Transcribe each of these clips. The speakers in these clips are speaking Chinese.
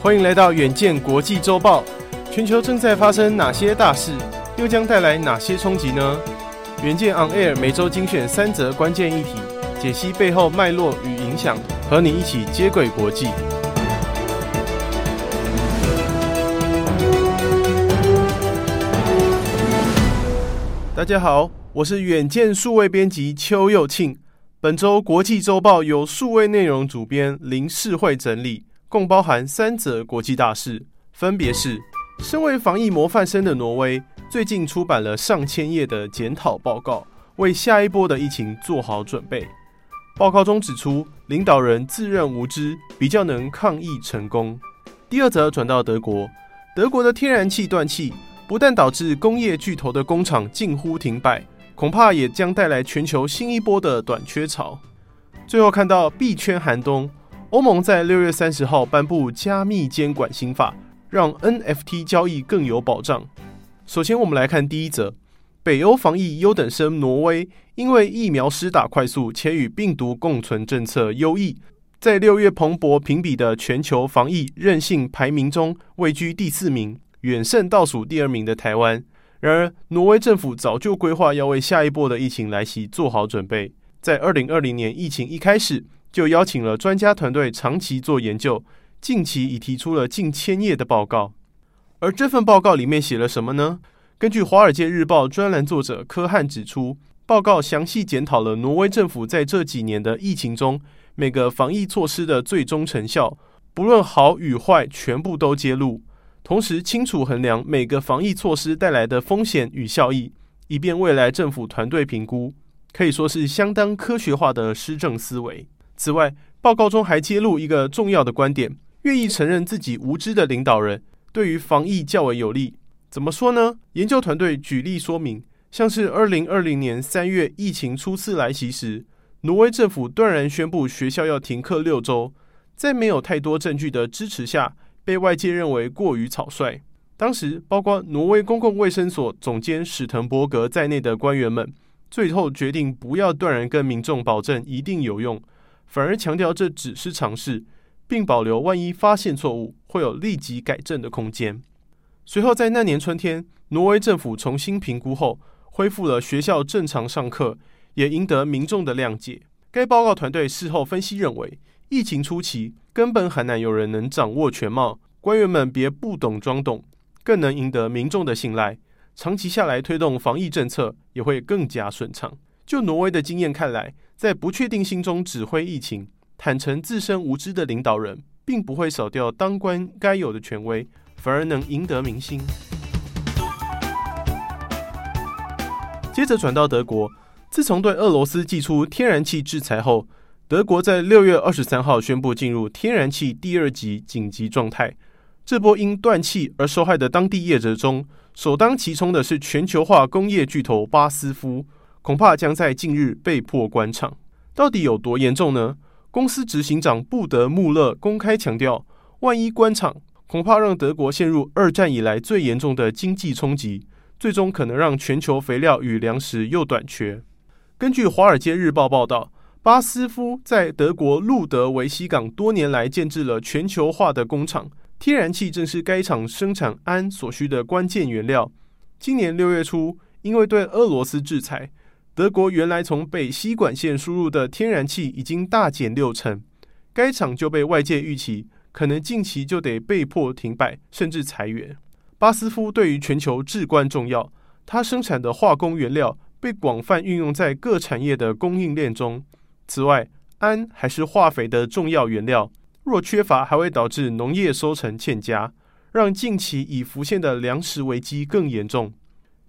欢迎来到远见国际周报。全球正在发生哪些大事，又将带来哪些冲击呢？远见 On Air 每周精选三则关键议题，解析背后脉络与影响，和你一起接轨国际。大家好，我是远见数位编辑邱又庆。本周国际周报由数位内容主编林世慧整理。共包含三则国际大事，分别是：身为防疫模范生的挪威，最近出版了上千页的检讨报告，为下一波的疫情做好准备。报告中指出，领导人自认无知，比较能抗疫成功。第二则转到德国，德国的天然气断气，不但导致工业巨头的工厂近乎停摆，恐怕也将带来全球新一波的短缺潮。最后看到币圈寒冬。欧盟在六月三十号颁布加密监管新法，让 NFT 交易更有保障。首先，我们来看第一则：北欧防疫优等生挪威，因为疫苗施打快速且与病毒共存政策优异，在六月蓬勃评比的全球防疫韧性排名中位居第四名，远胜倒数第二名的台湾。然而，挪威政府早就规划要为下一波的疫情来袭做好准备，在二零二零年疫情一开始。就邀请了专家团队长期做研究，近期已提出了近千页的报告。而这份报告里面写了什么呢？根据《华尔街日报》专栏作者柯汉指出，报告详细检讨了挪威政府在这几年的疫情中每个防疫措施的最终成效，不论好与坏，全部都揭露，同时清楚衡量每个防疫措施带来的风险与效益，以便未来政府团队评估。可以说是相当科学化的施政思维。此外，报告中还揭露一个重要的观点：愿意承认自己无知的领导人，对于防疫较为有利。怎么说呢？研究团队举例说明，像是二零二零年三月疫情初次来袭时，挪威政府断然宣布学校要停课六周，在没有太多证据的支持下，被外界认为过于草率。当时，包括挪威公共卫生所总监史滕伯格在内的官员们，最后决定不要断然跟民众保证一定有用。反而强调这只是尝试，并保留万一发现错误会有立即改正的空间。随后在那年春天，挪威政府重新评估后，恢复了学校正常上课，也赢得民众的谅解。该报告团队事后分析认为，疫情初期根本很难有人能掌握全貌，官员们别不懂装懂，更能赢得民众的信赖。长期下来，推动防疫政策也会更加顺畅。就挪威的经验看来，在不确定性中指挥疫情，坦诚自身无知的领导人，并不会少掉当官该有的权威，反而能赢得民心。接着转到德国，自从对俄罗斯祭出天然气制裁后，德国在六月二十三号宣布进入天然气第二级紧急状态。这波因断气而受害的当地业者中，首当其冲的是全球化工业巨头巴斯夫。恐怕将在近日被迫关厂，到底有多严重呢？公司执行长布德穆勒公开强调，万一关厂，恐怕让德国陷入二战以来最严重的经济冲击，最终可能让全球肥料与粮食又短缺。根据《华尔街日报》报道，巴斯夫在德国路德维希港多年来建置了全球化的工厂，天然气正是该厂生产氨所需的关键原料。今年六月初，因为对俄罗斯制裁，德国原来从北溪管线输入的天然气已经大减六成，该厂就被外界预期可能近期就得被迫停摆，甚至裁员。巴斯夫对于全球至关重要，它生产的化工原料被广泛运用在各产业的供应链中。此外，氨还是化肥的重要原料，若缺乏，还会导致农业收成欠佳，让近期已浮现的粮食危机更严重，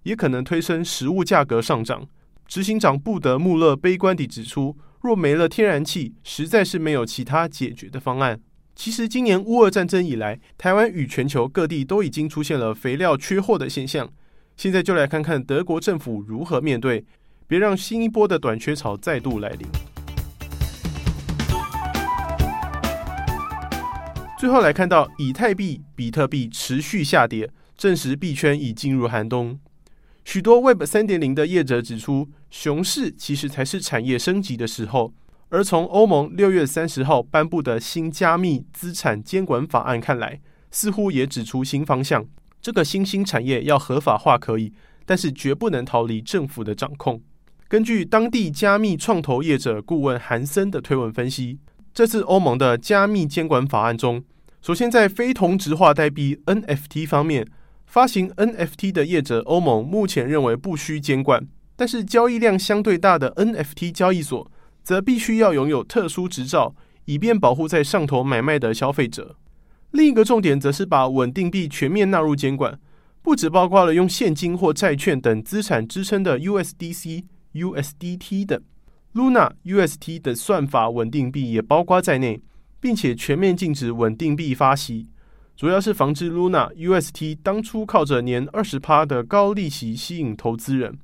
也可能推升食物价格上涨。执行长布德穆勒悲观地指出，若没了天然气，实在是没有其他解决的方案。其实，今年乌俄战争以来，台湾与全球各地都已经出现了肥料缺货的现象。现在就来看看德国政府如何面对，别让新一波的短缺潮再度来临。最后来看到以太币、比特币持续下跌，证实币圈已进入寒冬。许多 Web 三点零的业者指出，熊市其实才是产业升级的时候。而从欧盟六月三十号颁布的新加密资产监管法案看来，似乎也指出新方向。这个新兴产业要合法化可以，但是绝不能逃离政府的掌控。根据当地加密创投业者顾问韩森的推文分析，这次欧盟的加密监管法案中，首先在非同质化代币 NFT 方面，发行 NFT 的业者欧盟目前认为不需监管，但是交易量相对大的 NFT 交易所，则必须要拥有特殊执照，以便保护在上头买卖的消费者。另一个重点则是把稳定币全面纳入监管，不只包括了用现金或债券等资产支撑的 USDC、USDT 等，Luna、UST 的算法稳定币也包括在内，并且全面禁止稳定币发行，主要是防止 Luna、UST 当初靠着年二十趴的高利息吸引投资人，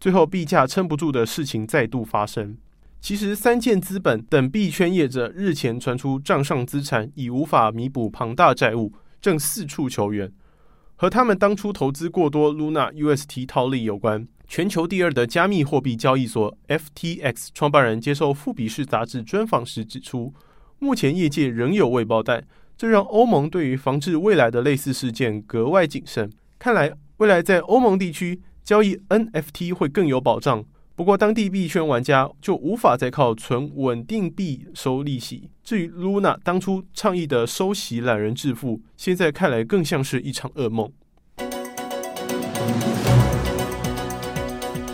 最后币价撑不住的事情再度发生。其实，三箭资本等币圈业者日前传出账上资产已无法弥补庞大债务，正四处求援。和他们当初投资过多 Luna UST 套利有关。全球第二的加密货币交易所 FTX 创办人接受富比士杂志专访时指出，目前业界仍有未爆弹，这让欧盟对于防治未来的类似事件格外谨慎。看来，未来在欧盟地区交易 NFT 会更有保障。不过，当地币圈玩家就无法再靠存稳定币收利息。至于 Luna 当初倡议的收息懒人致富，现在看来更像是一场噩梦。